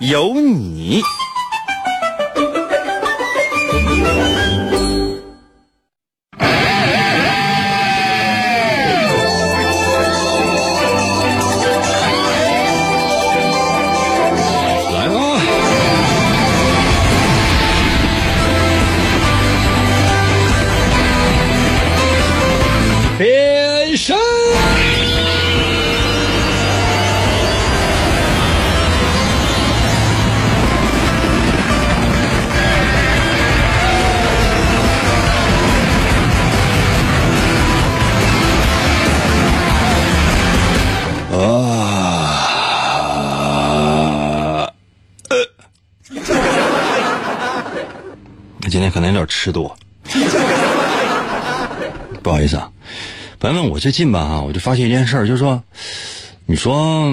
有你。点吃多，不好意思啊。朋友们，我最近吧，我就发现一件事儿，就是说，你说，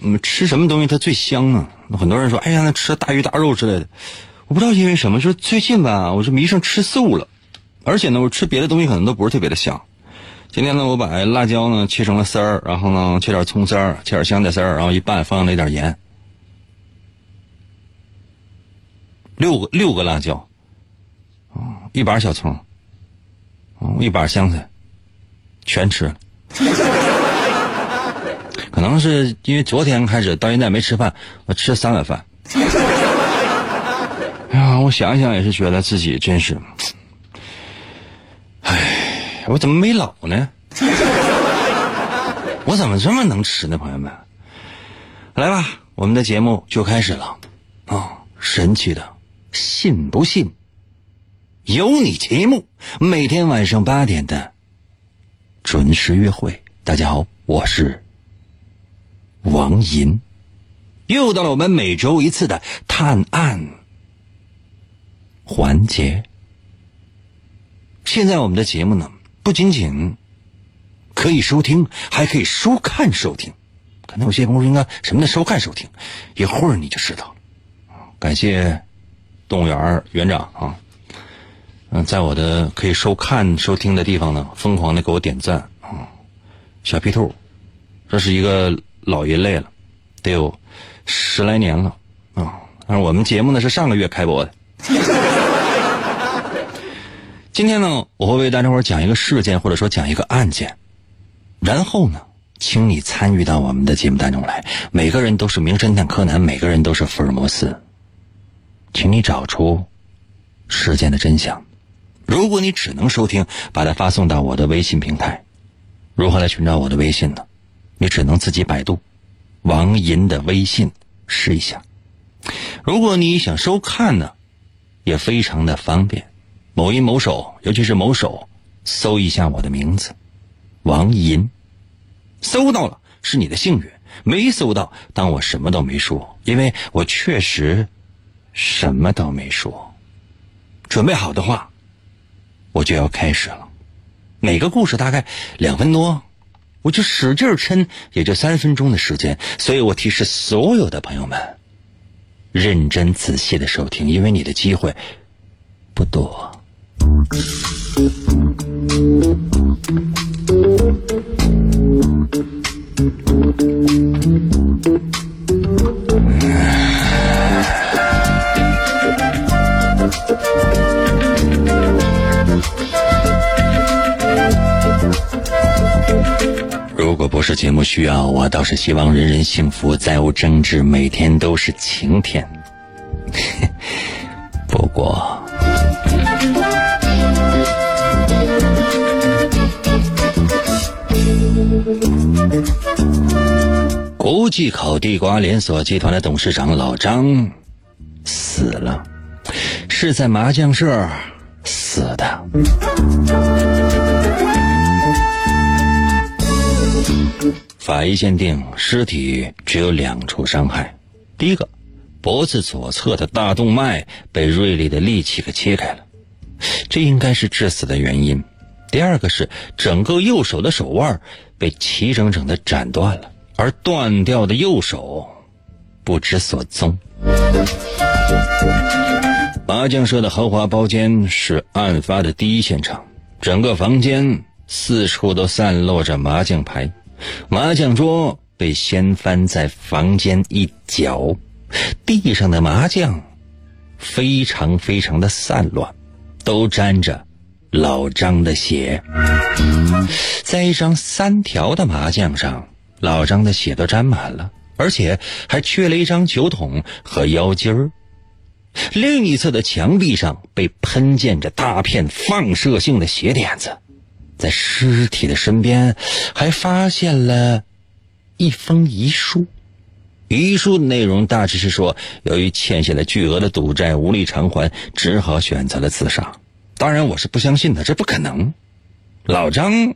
嗯，吃什么东西它最香呢？很多人说，哎呀，那吃大鱼大肉之类的。我不知道因为什么，就是最近吧，我是迷上吃素了，而且呢，我吃别的东西可能都不是特别的香。今天呢，我把辣椒呢切成了丝儿，然后呢切点葱丝儿，切点香菜丝儿，然后一拌，放了一点盐，六个六个辣椒，啊，一把小葱，一把香菜，全吃了。可能是因为昨天开始到现在没吃饭，我吃了三碗饭。哎呀，我想想也是觉得自己真是。哎我怎么没老呢？我怎么这么能吃呢？朋友们，来吧，我们的节目就开始了啊！神奇的，信不信？有你节目，每天晚上八点的准时约会。大家好，我是王银，又到了我们每周一次的探案环节。现在我们的节目呢？不仅仅可以收听，还可以收看收听。可能有些朋友：“应该什么的收看收听？”一会儿你就知道了。感谢动物园园长啊，嗯，在我的可以收看收听的地方呢，疯狂的给我点赞啊。小皮兔，这是一个老人类了，得有十来年了啊。但是我们节目呢是上个月开播的。今天呢，我会为大家伙讲一个事件，或者说讲一个案件，然后呢，请你参与到我们的节目当中来。每个人都是名侦探柯南，每个人都是福尔摩斯，请你找出事件的真相。如果你只能收听，把它发送到我的微信平台。如何来寻找我的微信呢？你只能自己百度王银的微信试一下。如果你想收看呢，也非常的方便。某音某手，尤其是某手，搜一下我的名字，王银，搜到了是你的幸运，没搜到当我什么都没说，因为我确实什么都没说。准备好的话，我就要开始了。每个故事大概两分多，我就使劲抻，也就三分钟的时间。所以我提示所有的朋友们，认真仔细的收听，因为你的机会不多。果不是节目需要，我倒是希望人人幸福，再无争执，每天都是晴天。不过。国际烤地瓜连锁集团的董事长老张死了，是在麻将社死的。法医鉴定，尸体只有两处伤害：第一个，脖子左侧的大动脉被锐利的利器给切开了，这应该是致死的原因。第二个是整个右手的手腕被齐整整的斩断了，而断掉的右手不知所踪。麻将社的豪华包间是案发的第一现场，整个房间四处都散落着麻将牌，麻将桌被掀翻在房间一角，地上的麻将非常非常的散乱，都沾着。老张的血，在一张三条的麻将上，老张的血都沾满了，而且还缺了一张酒桶和腰筋儿。另一侧的墙壁上被喷溅着大片放射性的血点子，在尸体的身边还发现了一封遗书。遗书的内容大致是说，由于欠下了巨额的赌债无力偿还，只好选择了自杀。当然，我是不相信的，这不可能。老张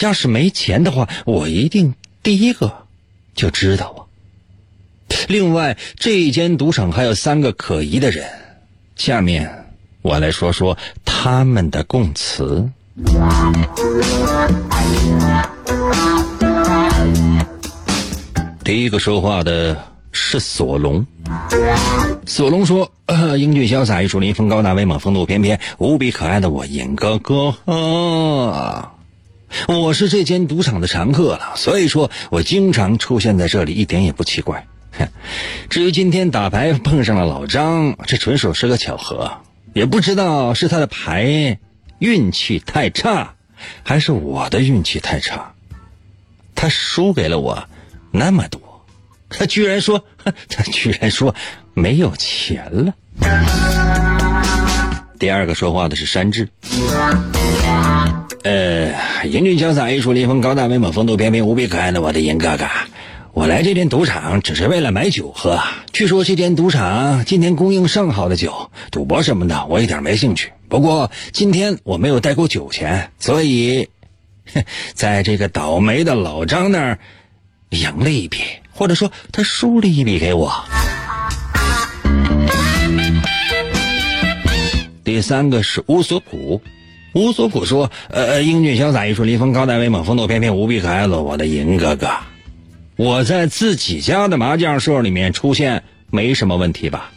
要是没钱的话，我一定第一个就知道啊。另外，这间赌场还有三个可疑的人，下面我来说说他们的供词。第一个说话的。是索隆。索隆说：“英俊潇洒、玉树临风、高大威猛、风度翩翩、无比可爱的我，尹哥哥，我是这间赌场的常客了，所以说我经常出现在这里，一点也不奇怪。至于今天打牌碰上了老张，这纯属是个巧合，也不知道是他的牌运气太差，还是我的运气太差，他输给了我那么多。”他居然说，他居然说没有钱了。第二个说话的是山治。呃，英俊潇洒、玉树临风、高大威猛、风度翩翩、无比可爱的我的银哥哥，我来这间赌场只是为了买酒喝。据说这间赌场今天供应上好的酒，赌博什么的我一点没兴趣。不过今天我没有带够酒钱，所以 在这个倒霉的老张那儿赢了一笔。或者说，他输了一笔给我。第三个是乌索普，乌索普说：“呃，英俊潇洒、玉树临风、高大威猛、风度翩翩、无比可爱的我的银哥哥，我在自己家的麻将社里面出现没什么问题吧？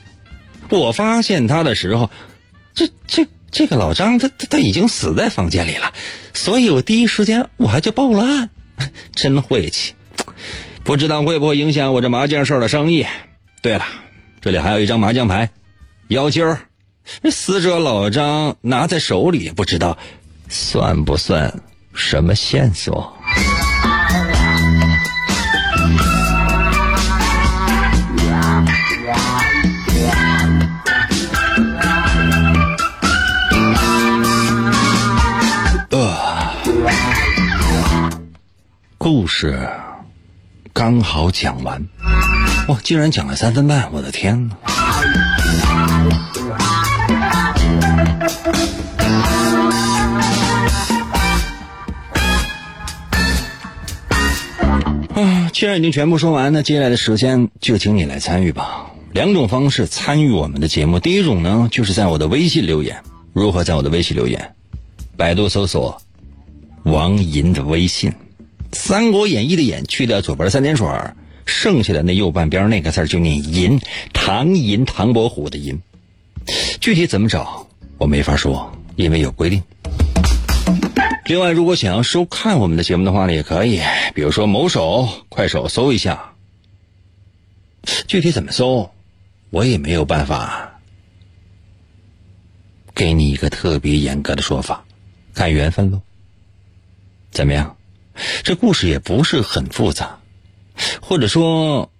我发现他的时候，这这这个老张他他他已经死在房间里了，所以我第一时间我还就报了案，真晦气。”不知道会不会影响我这麻将社的生意？对了，这里还有一张麻将牌，腰筋儿，死者老张拿在手里，不知道算不算什么线索？故事。刚好讲完，哇！竟然讲了三分半，我的天哪！啊，既然已经全部说完，那接下来的时间就请你来参与吧。两种方式参与我们的节目，第一种呢，就是在我的微信留言。如何在我的微信留言？百度搜索王银的微信。《三国演义》的演去掉左边三点水，剩下的那右半边那个字就念银，唐银，唐伯虎的银。具体怎么找，我没法说，因为有规定。另外，如果想要收看我们的节目的话呢，也可以，比如说某手、快手搜一下。具体怎么搜，我也没有办法给你一个特别严格的说法，看缘分喽。怎么样？这故事也不是很复杂，或者说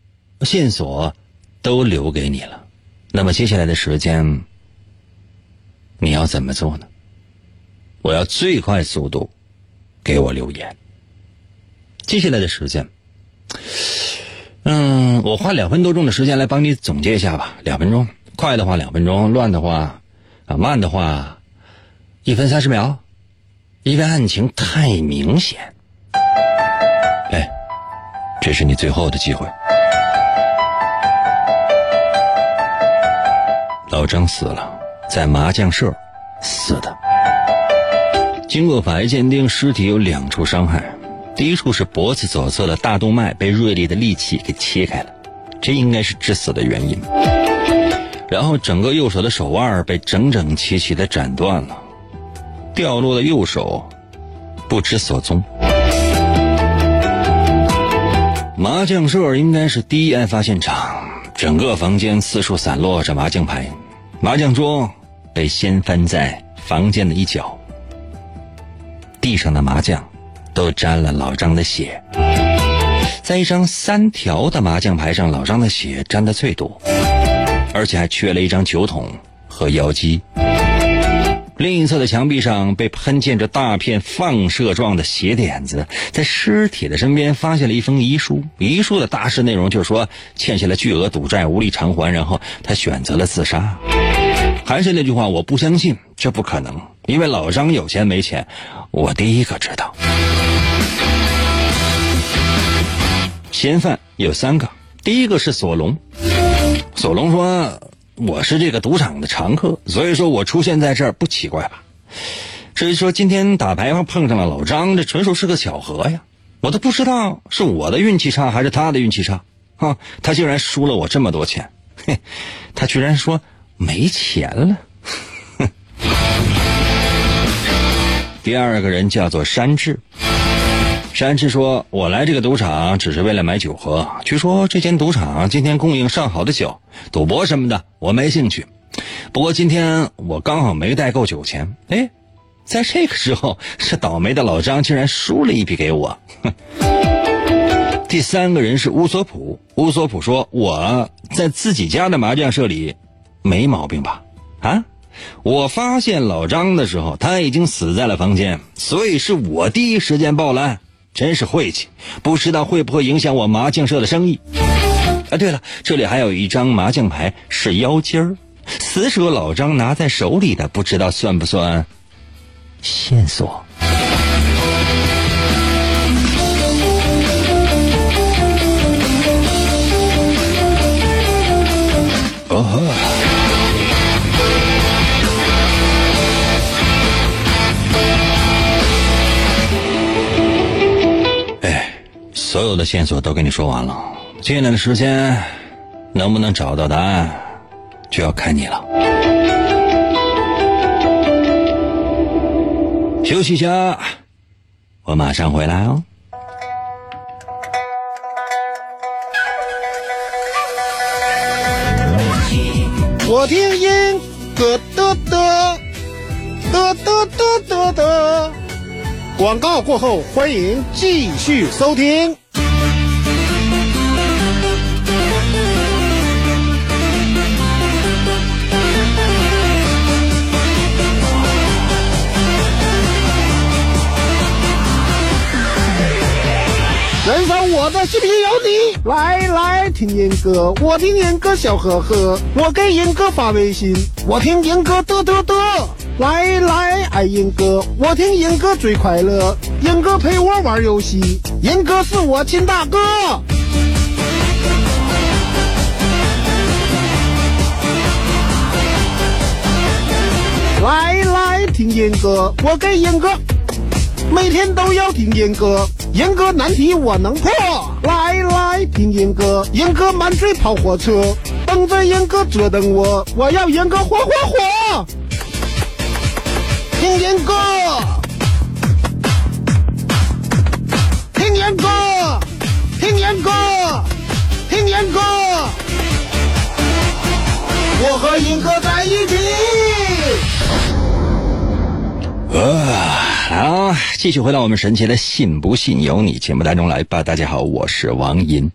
线索都留给你了。那么接下来的时间，你要怎么做呢？我要最快速度给我留言。接下来的时间，嗯，我花两分多钟的时间来帮你总结一下吧。两分钟，快的话两分钟，乱的话啊，慢的话一分三十秒，因为案情太明显。这是你最后的机会。老张死了，在麻将社死的。经过法医鉴定，尸体有两处伤害，第一处是脖子左侧的大动脉被锐利的利器给切开了，这应该是致死的原因。然后整个右手的手腕被整整齐齐的斩断了，掉落的右手不知所踪。麻将社应该是第一案发现场，整个房间四处散落着麻将牌，麻将桌被掀翻在房间的一角，地上的麻将都沾了老张的血，在一张三条的麻将牌上，老张的血沾的最多，而且还缺了一张酒桶和腰机。另一侧的墙壁上被喷溅着大片放射状的血点子，在尸体的身边发现了一封遗书。遗书的大致内容就是说，欠下了巨额赌债无力偿还，然后他选择了自杀。还是那句话，我不相信，这不可能，因为老张有钱没钱，我第一个知道。嫌犯有三个，第一个是索隆。索隆说。我是这个赌场的常客，所以说我出现在这儿不奇怪吧？至于说今天打牌碰上了老张，这纯属是个巧合呀！我都不知道是我的运气差还是他的运气差啊！他竟然输了我这么多钱，嘿，他居然说没钱了。第二个人叫做山治。山治说：“我来这个赌场只是为了买酒喝。据说这间赌场今天供应上好的酒，赌博什么的我没兴趣。不过今天我刚好没带够酒钱。哎，在这个时候，这倒霉的老张竟然输了一笔给我。第三个人是乌索普。乌索普说：我在自己家的麻将社里，没毛病吧？啊？我发现老张的时候，他已经死在了房间，所以是我第一时间报了案。”真是晦气，不知道会不会影响我麻将社的生意。啊，对了，这里还有一张麻将牌是腰筋儿，死者老张拿在手里的，不知道算不算线索？哦所有的线索都跟你说完了，接下来的时间能不能找到答案，就要看你了。休息一下，我马上回来哦。我听音歌得得得得得得得，广告过后，欢迎继续收听。人生我的视频有你，来来听严哥，我听严哥笑呵呵，我给严哥发微信，我听严哥嘚嘚嘚，来来爱英哥，我听英哥最快乐，英哥陪我玩游戏，英哥是我亲大哥。来来听英哥，我给英哥，每天都要听英哥。英哥难题我能破，来来听英哥，英哥满嘴跑火车，等着英哥折腾我，我要英哥火火火，听严哥，听严哥，听严哥，听严哥，我和严哥在一起。啊好，继续回到我们神奇的“信不信由你”节目当中来吧。大家好，我是王银。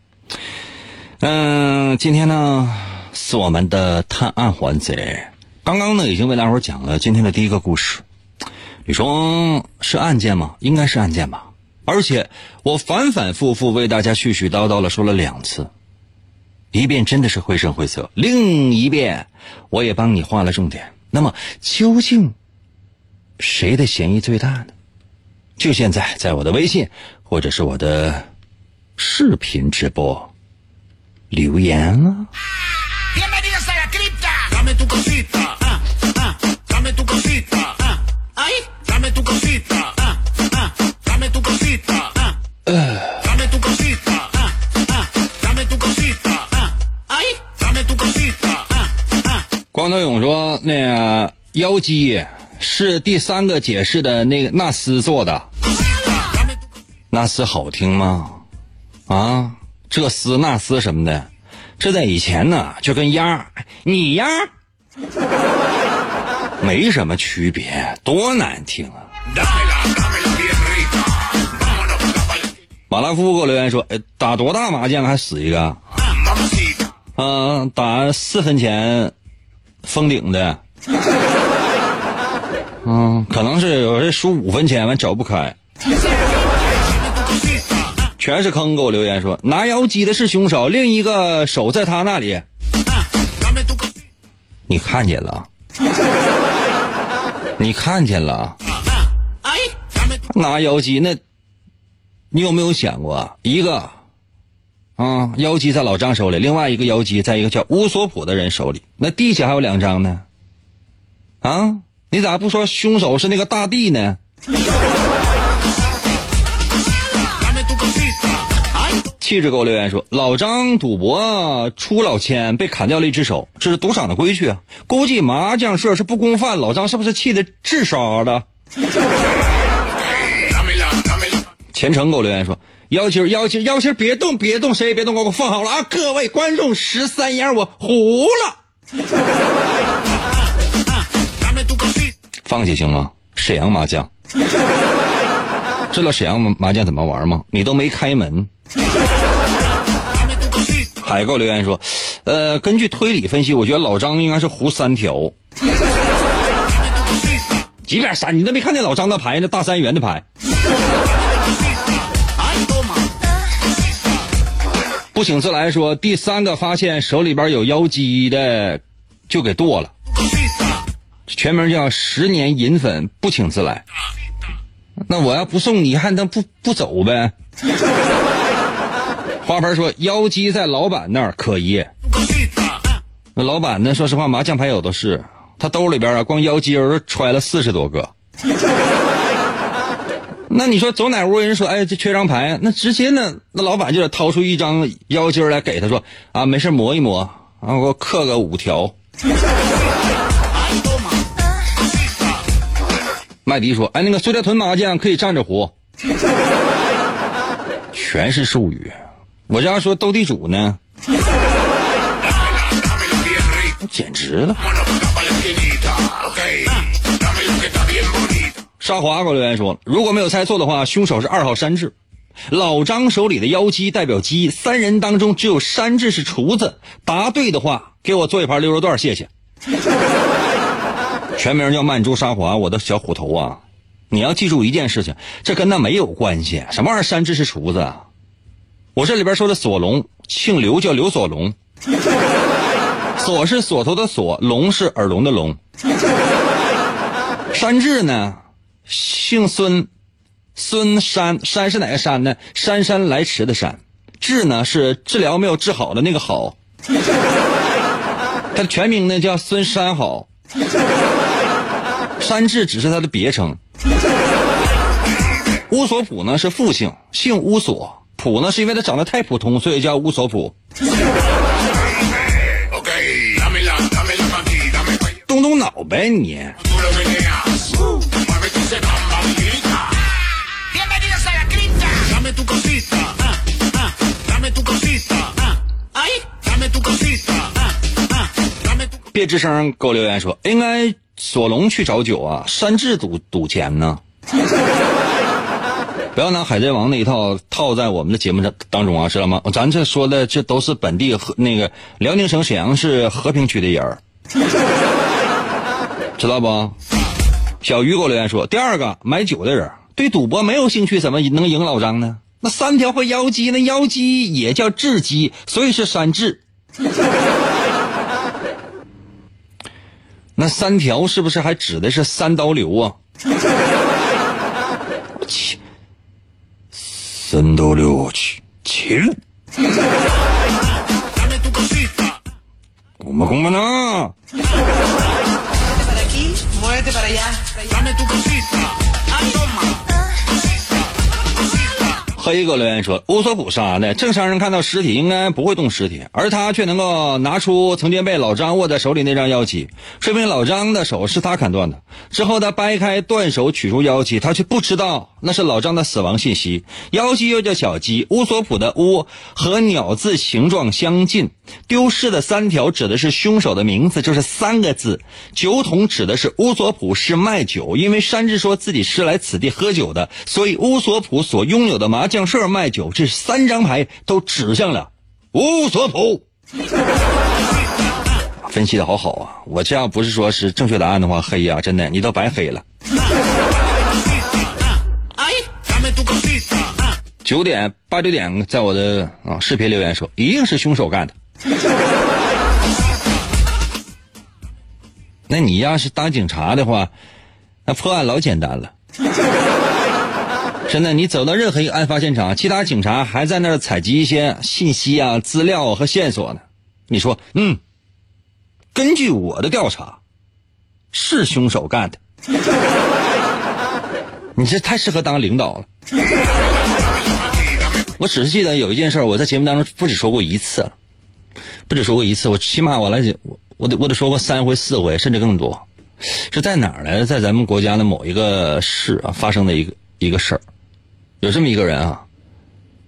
嗯，今天呢是我们的探案环节。刚刚呢已经为大伙讲了今天的第一个故事。你说是案件吗？应该是案件吧。而且我反反复复为大家絮絮叨叨了说了两次，一遍真的是绘声绘色，另一遍我也帮你画了重点。那么究竟？谁的嫌疑最大呢？就现在，在我的微信或者是我的视频直播留言了。光头勇说：“那个妖姬是第三个解释的那个纳斯做的，纳斯好听吗？啊，这斯那斯什么的，这在以前呢就跟鸭你鸭没什么区别，多难听啊！”马拉夫给我留言说：“哎，打多大麻将还死一个？嗯、打四分钱。”封顶的，嗯，可能是有人输五分钱完找不开，全是坑。给我留言说拿妖姬的是凶手，另一个手在他那里，你看见了？你看见了？拿妖姬那，你有没有想过一个？啊，妖姬在老张手里，另外一个妖姬在一个叫乌索普的人手里，那地下还有两张呢。啊，你咋不说凶手是那个大帝呢？气质给我留言说，老张赌博出老千，被砍掉了一只手，这是赌场的规矩啊。估计麻将社是不公犯，老张是不是气的自杀的？虔诚给我留言说。妖精，妖精，妖精，别动，别动，谁也别动，给我放好了啊！各位观众，十三爷我糊了，放弃行吗？沈阳麻将，知道沈阳麻将怎么玩吗？你都没开门。海购留言说，呃，根据推理分析，我觉得老张应该是胡三条。几边三？你都没看见老张的牌，那大三元的牌。不请自来说，第三个发现手里边有妖姬的，就给剁了。全名叫十年银粉，不请自来。那我要不送你，还能不不走呗？花盆说，妖姬在老板那儿可疑。那老板呢？说实话，麻将牌有的是，他兜里边啊，光妖姬儿揣了四十多个。那你说走哪屋人说哎这缺张牌，那直接呢那老板就得掏出一张妖精来给他说啊没事磨一磨啊我刻个五条。麦迪说哎那个塑料屯麻将可以站着胡，全是术语。我家说斗地主呢，简直了。沙华给我留言说：“如果没有猜错的话，凶手是二号山治。老张手里的妖姬代表鸡，三人当中只有山治是厨子。答对的话，给我做一盘溜肉段，谢谢。”全名叫曼珠沙华，我的小虎头啊！你要记住一件事情，这跟那没有关系。什么玩意儿？山治是厨子？我这里边说的索隆，姓刘叫刘索隆。锁是锁头的锁，龙是耳聋的龙。山治呢？姓孙，孙山山是哪个山呢？姗姗来迟的姗，治呢是治疗没有治好的那个好。他的全名呢叫孙山好，山治只是他的别称。乌索普呢是复姓，姓乌索，普呢是因为他长得太普通，所以叫乌索普。动动脑呗你。别吱声，给我留言说，应该索隆去找酒啊，山治赌赌钱呢。不要拿海贼王那一套套在我们的节目当当中啊，知道吗？咱这说的这都是本地和那个辽宁省沈阳市和平区的人儿，知道不？小鱼给我留言说，第二个买酒的人对赌博没有兴趣，怎么能赢老张呢？那三条和妖姬，那妖姬也叫雉鸡，所以是山雉。那三条是不是还指的是三刀流啊？切，三刀流去切了，我么公不能？黑哥留言说：“乌索普啥的，正常人看到尸体应该不会动尸体，而他却能够拿出曾经被老张握在手里那张妖姬，说明老张的手是他砍断的。之后他掰开断手取出妖姬，他却不知道那是老张的死亡信息。妖姬又叫小鸡，乌索普的乌和鸟字形状相近。丢失的三条指的是凶手的名字，就是三个字。酒桶指的是乌索普是卖酒，因为山治说自己是来此地喝酒的，所以乌索普所拥有的马将社卖酒，这三张牌都指向了乌索普。分析的好好啊！我这样不是说是正确答案的话，黑呀，真的你都白黑了。九点八九点，在我的啊视频留言说，一定是凶手干的。那你要是当警察的话，那破案老简单了。真的，你走到任何一个案发现场，其他警察还在那儿采集一些信息啊、资料和线索呢。你说，嗯，根据我的调查，是凶手干的。你这太适合当领导了。我只是记得有一件事，我在节目当中不止说过一次，不止说过一次，我起码我来，我我得我得说过三回四回，甚至更多。是在哪儿呢？在咱们国家的某一个市啊发生的一个一个事儿，有这么一个人啊，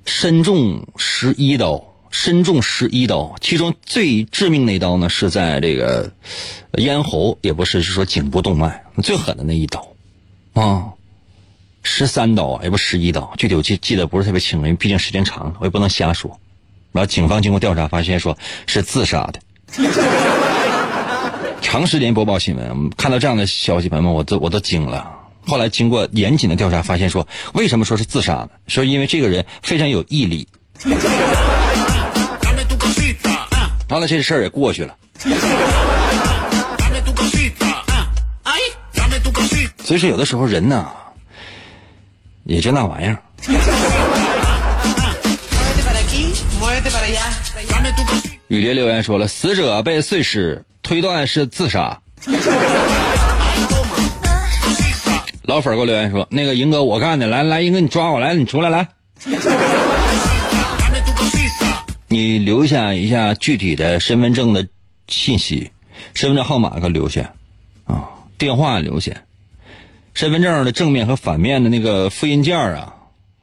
身中十一刀，身中十一刀，其中最致命那一刀呢是在这个咽喉，也不是，是说颈部动脉最狠的那一刀啊。十三刀，也不十一刀，具体我记记得不是特别清，因为毕竟时间长了，我也不能瞎说。然后警方经过调查，发现说是自杀的。长时间播报新闻，看到这样的消息，朋友们，我都我都惊了。后来经过严谨的调查，发现说为什么说是自杀呢？说因为这个人非常有毅力。完了，这事儿也过去了。所以说，有的时候人呢。也就那玩意儿。雨蝶留言说了，死者被碎尸，推断是自杀。老粉给我留言说，那个银哥我干的，来来，银哥你抓我来，你出来来。你留下一下具体的身份证的信息，身份证号码给留下，啊，电话留下。身份证的正面和反面的那个复印件啊，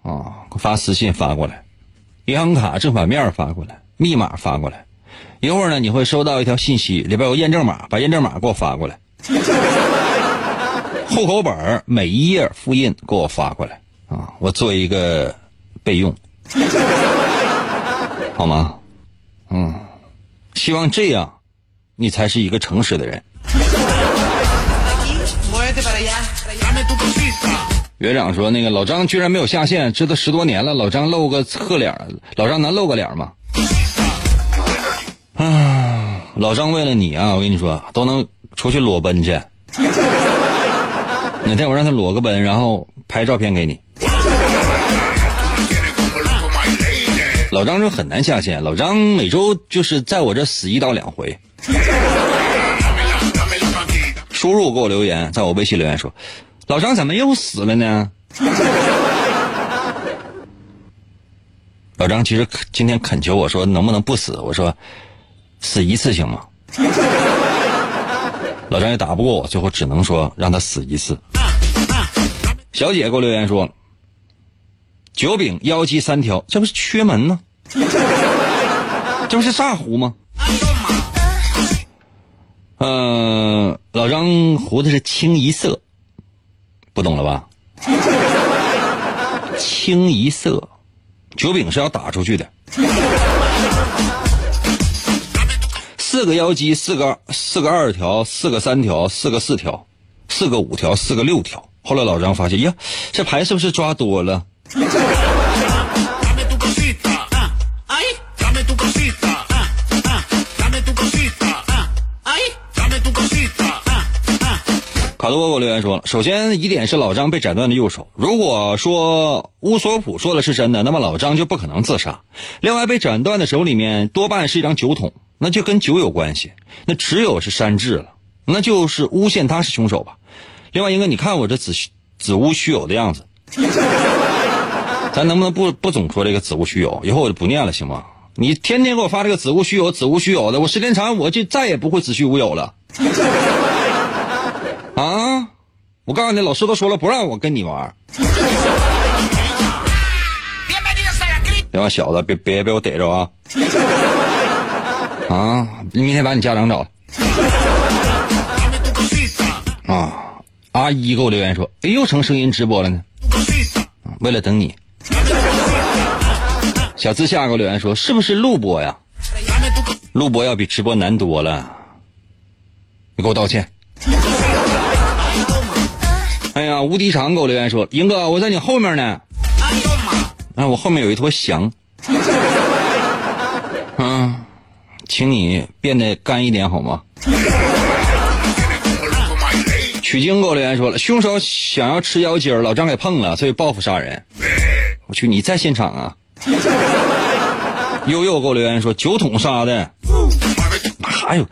啊，给发私信发过来，银行卡正反面发过来，密码发过来，一会儿呢你会收到一条信息，里边有验证码，把验证码给我发过来，户口本每一页复印给我发过来啊，我做一个备用，好吗？嗯，希望这样，你才是一个诚实的人。园长说：“那个老张居然没有下线，这都十多年了。老张露个侧脸，老张能露个脸吗？啊，老张为了你啊，我跟你说，都能出去裸奔去。哪天我让他裸个奔，然后拍照片给你。老张说很难下线，老张每周就是在我这死一到两回。输入给我留言，在我微信留言说。”老张怎么又死了呢？老张其实今天恳求我说能不能不死？我说死一次行吗？老张也打不过我，最后只能说让他死一次。小姐给我留言说：九饼妖姬三条，这不是缺门吗？这不是炸胡吗？嗯，老张胡子是清一色。不懂了吧？清一色，九饼是要打出去的。四个幺鸡，四个四个二条，四个三条，四个四条，四个五条，四个六条。后来老张发现，呀，这牌是不是抓多了？卡多给我留言说了：“首先疑点是老张被斩断的右手。如果说乌索普说的是真的，那么老张就不可能自杀。另外，被斩断的手里面多半是一张酒桶，那就跟酒有关系，那只有是山治了，那就是诬陷他是凶手吧。另外，英哥，你看我这子虚子无虚有的样子，咱能不能不不总说这个子无虚有？以后我就不念了，行吗？你天天给我发这个子无虚有、子无虚有的，我时间长我就再也不会子虚乌有了。啊！我告诉你，老师都说了不让我跟你玩。别往小子，别别被我逮着啊！啊！明天把你家长找来。啊！阿姨给我留言说：“哎，又成声音直播了呢。”为了等你。小自夏给我留言说：“是不是录播呀？录播要比直播难多了。”你给我道歉。哎呀，无敌长给我留言说：“英哥，我在你后面呢。”哎，我后面有一坨翔。嗯，请你变得干一点好吗？取经给我留言说了，凶手想要吃腰筋老张给碰了，所以报复杀人。我去，你在现场啊？悠悠给我留言说酒桶杀的，哪有？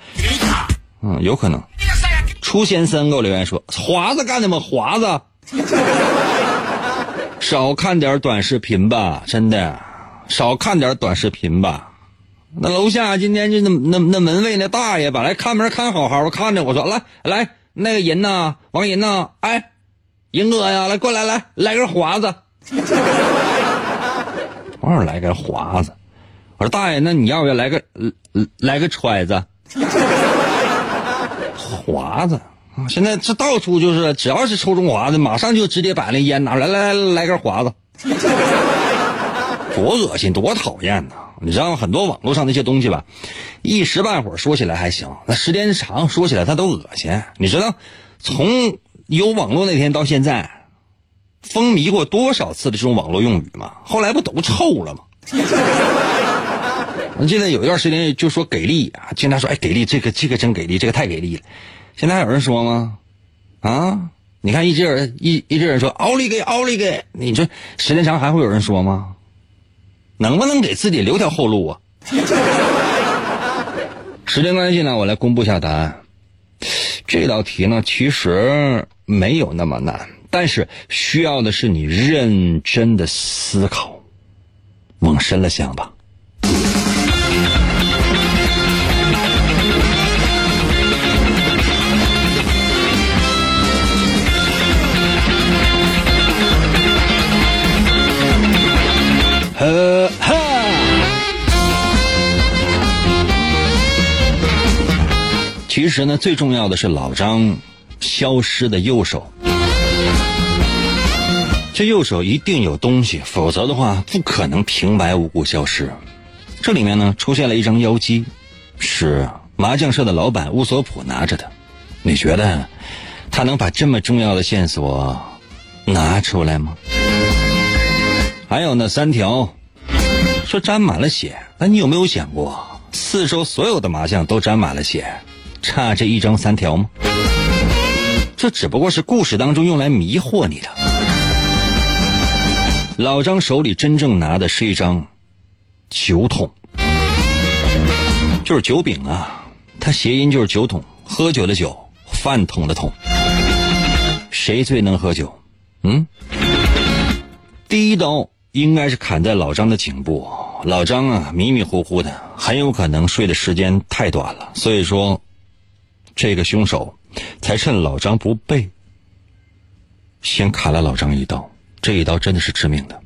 嗯，有可能。初先生给我留言说华子干的吗？华子。少看点短视频吧，真的，少看点短视频吧。那楼下今天就那那那门卫那大爷把来看门看好好的看着，我说来来那个人呐，王银呐，哎，银哥呀，来过来来来根华子。我说来根华子，我说大爷，那你要不要来个来个揣子？华子。现在这到处就是，只要是抽中华的，马上就直接把那烟拿来，来来来根华子，多恶心，多讨厌呐！你知道很多网络上那些东西吧，一时半会儿说起来还行，那时间长说起来它都恶心。你知道，从有网络那天到现在，风靡过多少次的这种网络用语吗？后来不都臭了吗？我记得有一段时间就说给力啊，经常说哎给力，这个这个真给力，这个太给力了。现在还有人说吗？啊，你看一直人一一直人说奥利给奥利给，你这时间长还会有人说吗？能不能给自己留条后路啊？时间关系呢，我来公布一下答案。这道题呢，其实没有那么难，但是需要的是你认真的思考，往深了想吧。其实呢，最重要的是老张消失的右手。这右手一定有东西，否则的话不可能平白无故消失。这里面呢，出现了一张妖姬，是麻将社的老板乌索普拿着的。你觉得他能把这么重要的线索拿出来吗？还有那三条，说沾满了血。那你有没有想过，四周所有的麻将都沾满了血，差这一张三条吗？这只不过是故事当中用来迷惑你的。老张手里真正拿的是一张酒桶，就是酒饼啊，它谐音就是酒桶，喝酒的酒，饭桶的桶。谁最能喝酒？嗯，第一刀。应该是砍在老张的颈部，老张啊迷迷糊糊的，很有可能睡的时间太短了，所以说，这个凶手才趁老张不备，先砍了老张一刀。这一刀真的是致命的，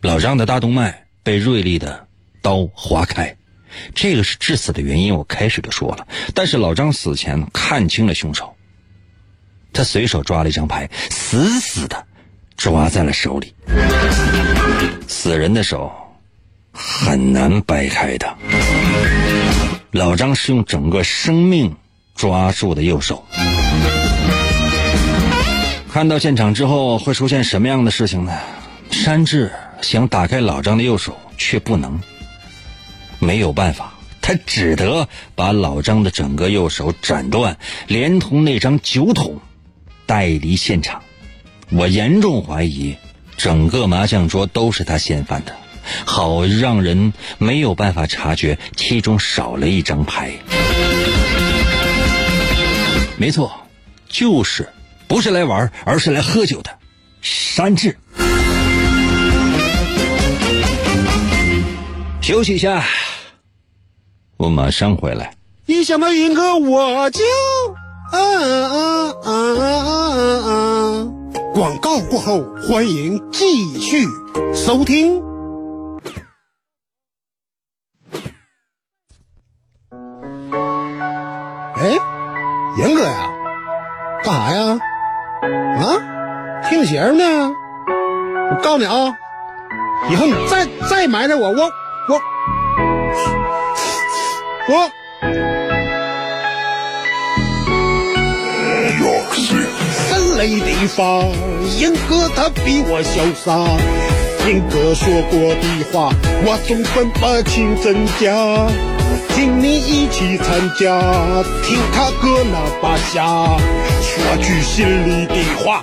老张的大动脉被锐利的刀划开，这个是致死的原因。我开始就说了，但是老张死前看清了凶手，他随手抓了一张牌，死死的抓在了手里。死人的手很难掰开的。老张是用整个生命抓住的右手。看到现场之后会出现什么样的事情呢？山治想打开老张的右手，却不能，没有办法，他只得把老张的整个右手斩断，连同那张酒桶带离现场。我严重怀疑。整个麻将桌都是他掀翻的，好让人没有办法察觉其中少了一张牌。没错，就是不是来玩，而是来喝酒的山治。休息一下，我马上回来。一想到云哥，我就啊啊啊啊啊！广告过后，欢迎继续收听。哎，严哥呀，干啥呀？啊，听节目呢？我告诉你啊，以后你再再埋汰我，我我我。三雷地方，严哥他比我潇洒。严哥说过的话，我总分不清真假。请你一起参加，听他哥那把瞎，说句心里的话，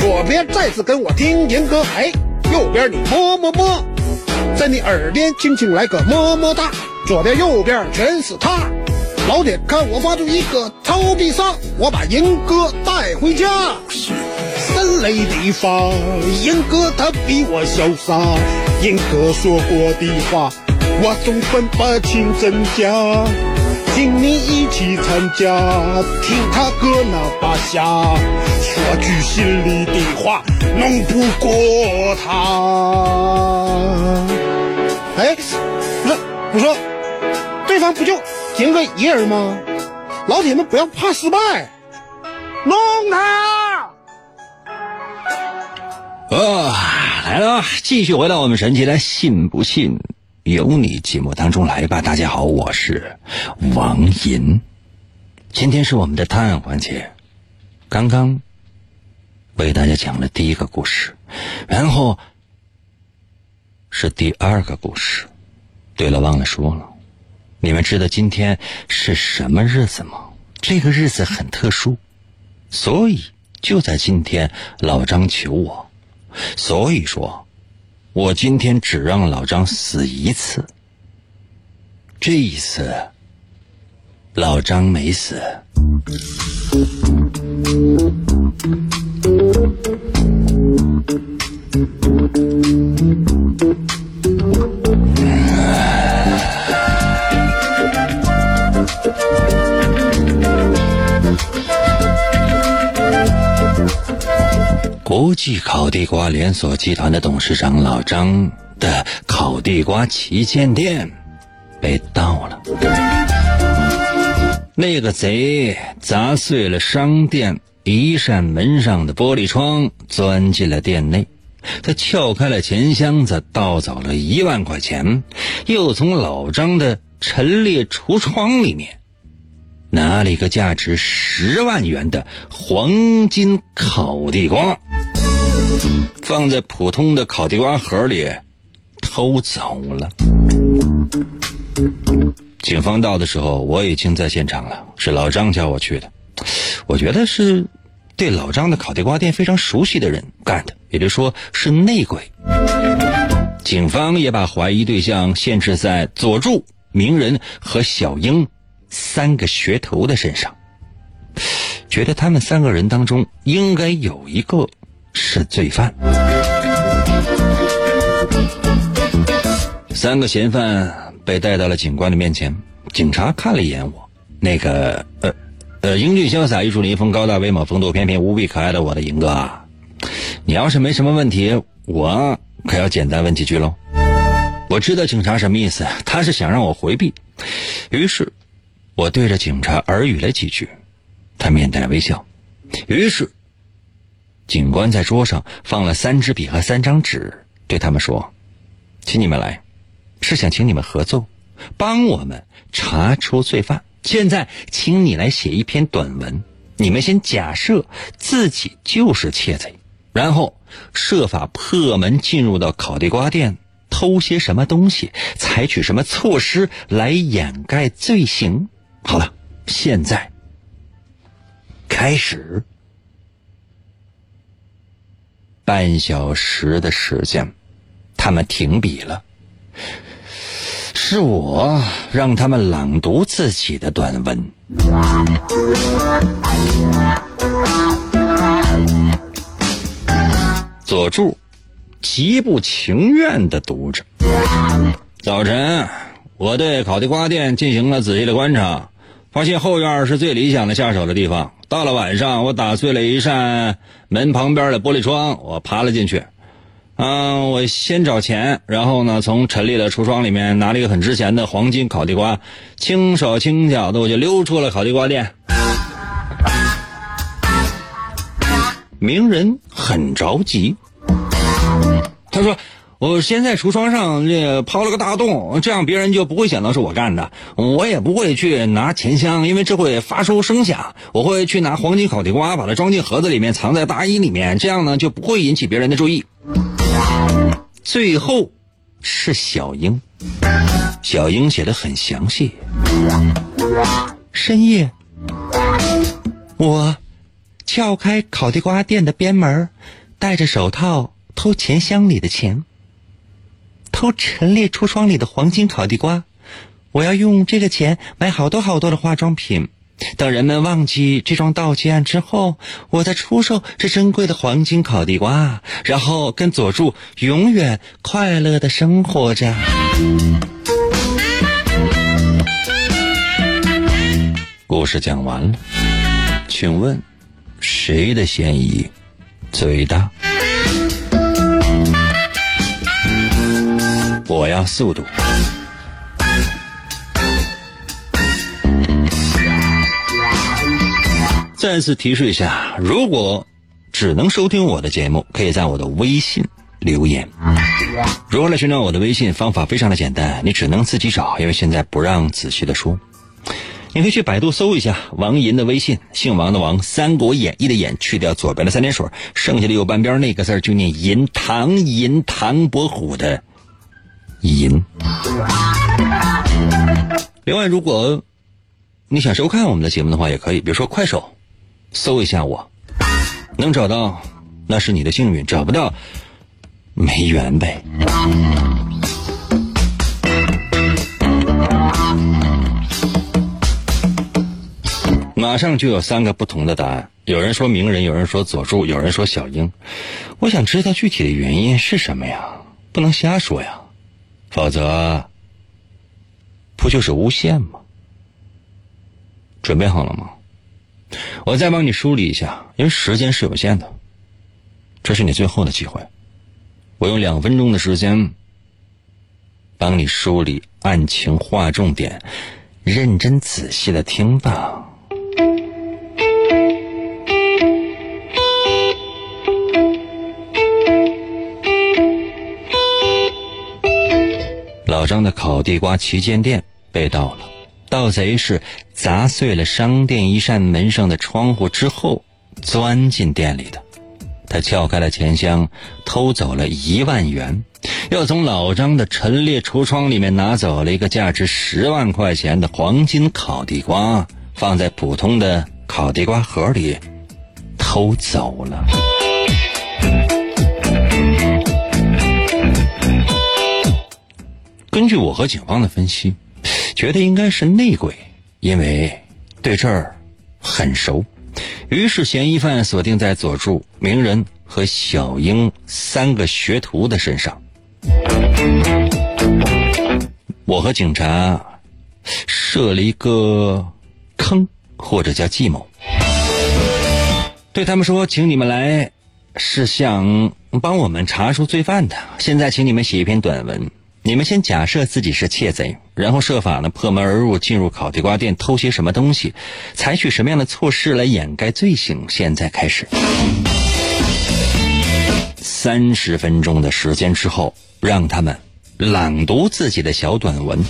左边再次跟我听严歌，哎，右边你么么么，在你耳边轻轻来个么么哒，左边右边全是他，老铁看我发出一个超必杀，我把严哥带回家。森雷地方，严哥他比我潇洒，严哥说过的话，我总分不清真假。请你一起参加，听他哥那把瞎，说句心里的话，弄不过他。哎，不是，我说，对方不就赢个一人吗？老铁们不要怕失败，弄他！啊，来了，继续回到我们神奇的“信不信由你”节目当中来吧。大家好，我是王银，今天是我们的探案环节。刚刚为大家讲了第一个故事，然后是第二个故事。对了，忘了说了，你们知道今天是什么日子吗？这个日子很特殊，所以就在今天，老张求我。所以说，我今天只让老张死一次。这一次，老张没死。国际烤地瓜连锁集团的董事长老张的烤地瓜旗舰店被盗了。那个贼砸碎了商店一扇门上的玻璃窗，钻进了店内。他撬开了钱箱子，盗走了一万块钱，又从老张的陈列橱窗里面拿了一个价值十万元的黄金烤地瓜。放在普通的烤地瓜盒里，偷走了。警方到的时候，我已经在现场了，是老张叫我去的。我觉得是对老张的烤地瓜店非常熟悉的人干的，也就是说是内鬼。警方也把怀疑对象限制在佐助、鸣人和小樱三个学徒的身上，觉得他们三个人当中应该有一个。是罪犯。三个嫌犯被带到了警官的面前，警察看了一眼我，那个呃呃英俊潇洒、玉树临风、高大威猛、风度翩翩、无比可爱的我的银哥啊，你要是没什么问题，我可要简单问几句喽。我知道警察什么意思，他是想让我回避，于是我对着警察耳语了几句，他面带微笑，于是。警官在桌上放了三支笔和三张纸，对他们说：“请你们来，是想请你们合奏，帮我们查出罪犯。现在，请你来写一篇短文。你们先假设自己就是窃贼，然后设法破门进入到烤地瓜店，偷些什么东西，采取什么措施来掩盖罪行。好了，现在开始。半小时的时间，他们停笔了。是我让他们朗读自己的短文。佐助极不情愿的读着。早晨，我对烤地瓜店进行了仔细的观察，发现后院是最理想的下手的地方。到了晚上，我打碎了一扇门旁边的玻璃窗，我爬了进去。嗯，我先找钱，然后呢，从陈列的橱窗里面拿了一个很值钱的黄金烤地瓜，轻手轻脚的我就溜出了烤地瓜店。鸣人很着急，他说：“我先在橱窗上这抛了个大洞，这样别人就不会想到是我干的。我也不会去拿钱箱，因为这会发出声响。我会去拿黄金烤地瓜，把它装进盒子里面，藏在大衣里面，这样呢就不会引起别人的注意。”最后是小英，小英写的很详细。深夜，我撬开烤地瓜店的边门，戴着手套偷钱箱里的钱，偷陈列橱窗里的黄金烤地瓜。我要用这个钱买好多好多的化妆品。等人们忘记这桩盗窃案之后，我再出售这珍贵的黄金烤地瓜，然后跟佐助永远快乐的生活着。故事讲完了，请问谁的嫌疑最大？我要速度。再次提示一下，如果只能收听我的节目，可以在我的微信留言。如何来寻找我的微信？方法非常的简单，你只能自己找，因为现在不让仔细的说。你可以去百度搜一下王银的微信，姓王的王，《三国演义》的演，去掉左边的三点水，剩下的右半边那个字就念银，唐银，唐伯虎的银。另外，如果你想收看我们的节目的话，也可以，比如说快手。搜一下我，能找到那是你的幸运，找不到没缘呗。马上就有三个不同的答案，有人说鸣人，有人说佐助，有人说小樱。我想知道具体的原因是什么呀？不能瞎说呀，否则不就是诬陷吗？准备好了吗？我再帮你梳理一下，因为时间是有限的，这是你最后的机会。我用两分钟的时间帮你梳理案情，划重点，认真仔细的听吧。老张的烤地瓜旗舰店被盗了。盗贼是砸碎了商店一扇门上的窗户之后，钻进店里的。他撬开了钱箱，偷走了一万元，又从老张的陈列橱窗里面拿走了一个价值十万块钱的黄金烤地瓜，放在普通的烤地瓜盒里，偷走了。根据我和警方的分析。觉得应该是内鬼，因为对这儿很熟，于是嫌疑犯锁定在佐助、鸣人和小樱三个学徒的身上。我和警察设了一个坑，或者叫计谋，对他们说：“请你们来，是想帮我们查出罪犯的。现在，请你们写一篇短文。”你们先假设自己是窃贼，然后设法呢破门而入，进入烤地瓜店偷些什么东西，采取什么样的措施来掩盖罪行？现在开始，三十分钟的时间之后，让他们朗读自己的小短文。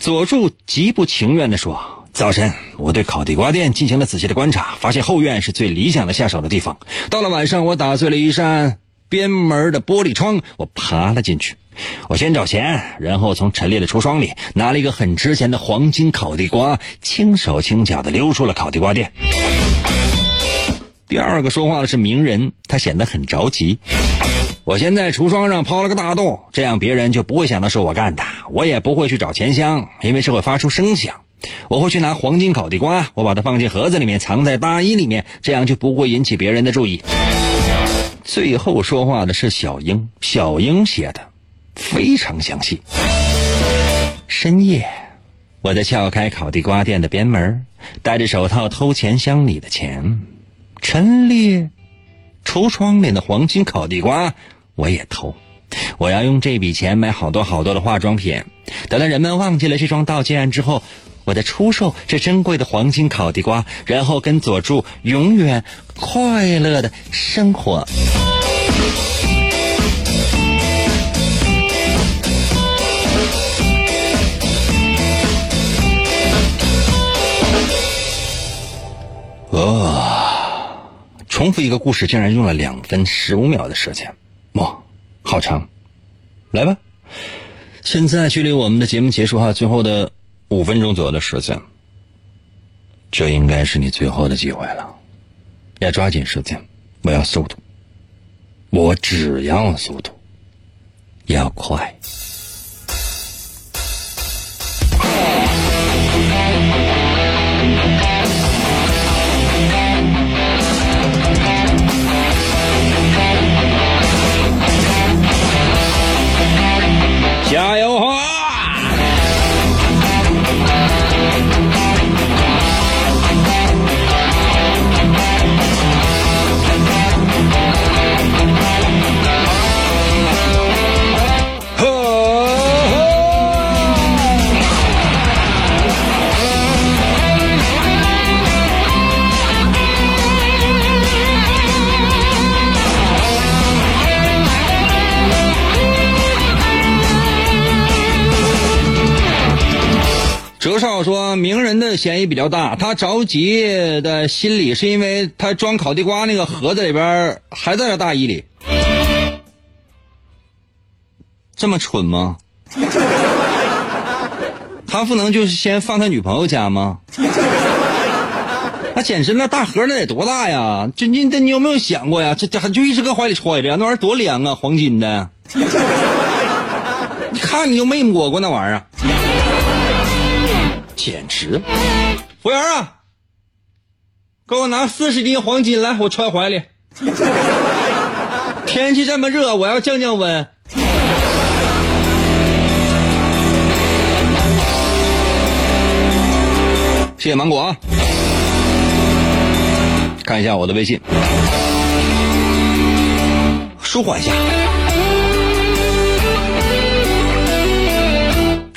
佐助极不情愿地说：“早晨，我对烤地瓜店进行了仔细的观察，发现后院是最理想的下手的地方。到了晚上，我打碎了一扇边门的玻璃窗，我爬了进去。我先找钱，然后从陈列的橱窗里拿了一个很值钱的黄金烤地瓜，轻手轻脚地溜出了烤地瓜店。”第二个说话的是名人，他显得很着急。我先在橱窗上抛了个大洞，这样别人就不会想到是我干的。我也不会去找钱箱，因为这会发出声响。我会去拿黄金烤地瓜，我把它放进盒子里面，藏在大衣里面，这样就不会引起别人的注意。最后说话的是小英，小英写的非常详细。深夜，我在撬开烤地瓜店的边门，戴着手套偷钱箱里的钱。陈列橱窗里的黄金烤地瓜，我也偷。我要用这笔钱买好多好多的化妆品。等到人们忘记了这桩盗窃案之后，我再出售这珍贵的黄金烤地瓜，然后跟佐助永远快乐的生活。哦，重复一个故事竟然用了两分十五秒的时间，哇，好长！来吧，现在距离我们的节目结束哈，最后的五分钟左右的时间，这应该是你最后的机会了，要抓紧时间，我要速度，我只要速度，要快。刘少说，名人的嫌疑比较大，他着急的心理是因为他装烤地瓜那个盒子里边还在他大衣里，这么蠢吗？他不能就是先放他女朋友家吗？那简直那大盒那得多大呀？就你这你有没有想过呀？这这还就一直搁怀里揣着，那玩意儿多凉啊，黄金的。你看你就没摸过那玩意儿。简直！服务员啊，给我拿四十斤黄金来，我揣怀里。天气这么热，我要降降温。谢谢芒果啊！看一下我的微信，舒缓一下。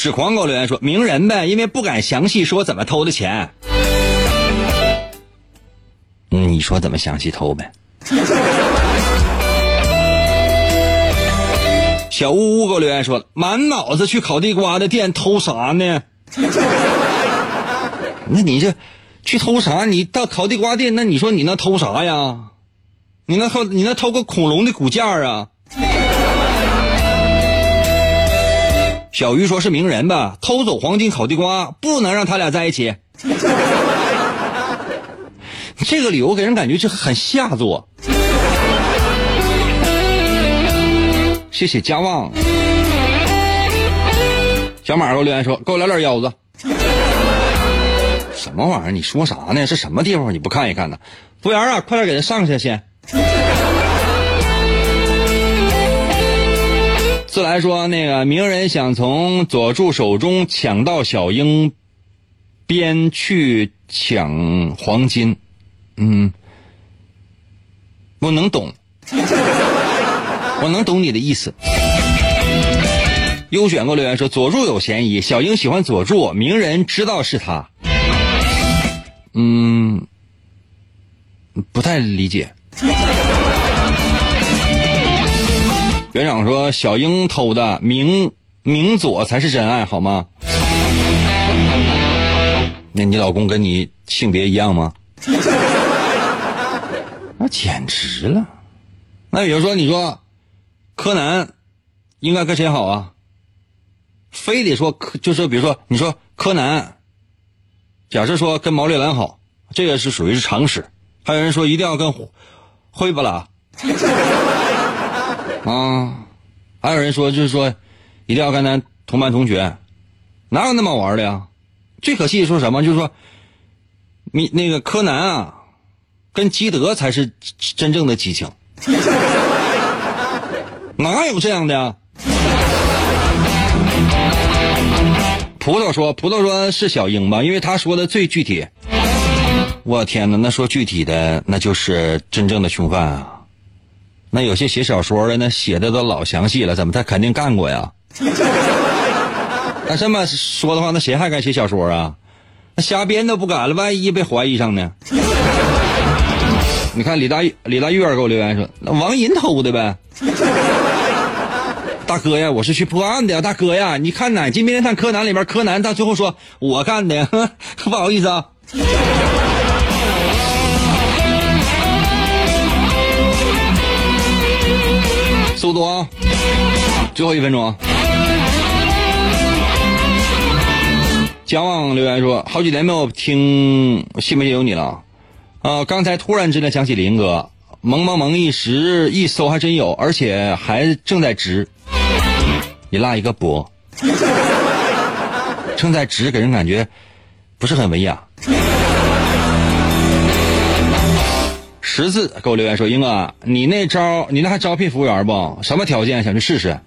纸狂给我留言说：“名人呗，因为不敢详细说怎么偷的钱。”你说怎么详细偷呗？小呜呜给我留言说：“满脑子去烤地瓜的店偷啥呢？” 那你这去偷啥？你到烤地瓜店，那你说你那偷啥呀？你那偷你那偷个恐龙的骨架啊？小鱼说是名人吧？偷走黄金烤地瓜，不能让他俩在一起。这个理由给人感觉就很下作。谢谢家旺。小马给我留言说：“给我来点腰子。”什么玩意儿？你说啥呢？是什么地方？你不看一看呢？服务员啊，快点给他上下先。自来说，那个鸣人想从佐助手中抢到小樱，边去抢黄金。嗯，我能懂，我能懂你的意思。优选过留言说，佐助有嫌疑，小樱喜欢佐助，鸣人知道是他。嗯，不太理解。园长说：“小英偷的，明明左才是真爱，好吗？那你老公跟你性别一样吗？那简直了。那比如说，你说柯南应该跟谁好啊？非得说柯，就是比如说，你说柯南，假设说跟毛利兰好，这个是属于是常识。还有人说一定要跟灰不拉啊，还有人说就是说一定要跟咱同班同学，哪有那么玩的呀？最可气的说什么？就是说你那个柯南啊，跟基德才是真正的激情，哪有这样的？葡萄说，葡萄说是小英吧，因为他说的最具体。我天哪，那说具体的，那就是真正的凶犯啊！那有些写小说的，那写的都老详细了，怎么他肯定干过呀？那这么说的话，那谁还敢写小说啊？那瞎编都不敢了，万一被怀疑上呢？你看李大李大月给我留言说，那王银偷的呗。大哥呀，我是去破案的呀，大哥呀，你看哪金《名侦探柯南》里边，柯南到最后说我干的，不好意思啊。速度啊，最后一分钟啊。姜望留言说，好几年没有听《信不信由你》了，啊，刚才突然之间想起林哥，萌萌萌一时一搜还真有，而且还正在直。你落一个波，正在直给人感觉不是很文雅。十字给我留言说：“英哥，你那招，你那还招聘服务员不？什么条件？想去试试？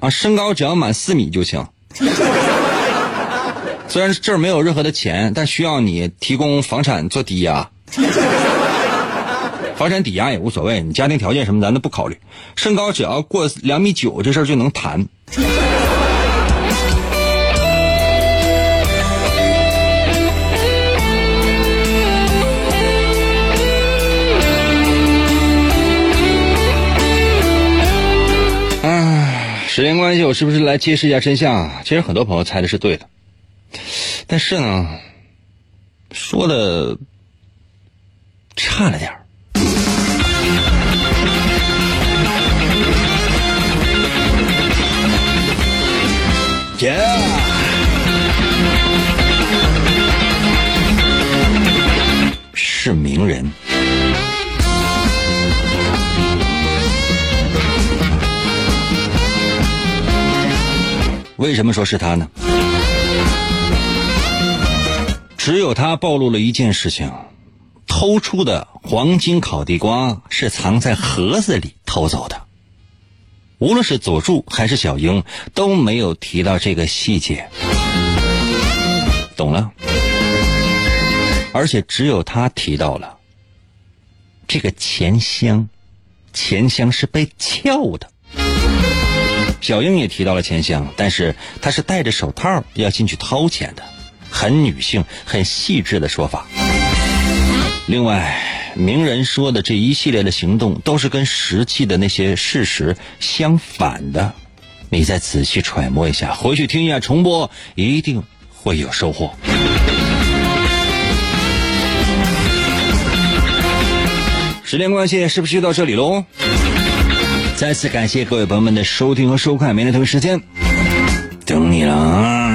啊，身高只要满四米就行。虽然这儿没有任何的钱，但需要你提供房产做抵押。房产抵押也无所谓，你家庭条件什么咱都不考虑。身高只要过两米九，这事儿就能谈。”时间关系，我是不是来揭示一下真相？其实很多朋友猜的是对的，但是呢，说的差了点儿。为什么说是他呢？只有他暴露了一件事情：偷出的黄金烤地瓜是藏在盒子里偷走的。无论是佐助还是小樱都没有提到这个细节，懂了？而且只有他提到了这个钱箱，钱箱是被撬的。小英也提到了钱箱，但是她是戴着手套要进去掏钱的，很女性、很细致的说法。另外。名人说的这一系列的行动都是跟实际的那些事实相反的，你再仔细揣摩一下，回去听一下重播，一定会有收获。时间关系，是不是就到这里喽？再次感谢各位朋友们的收听和收看，明天同一时间等你了！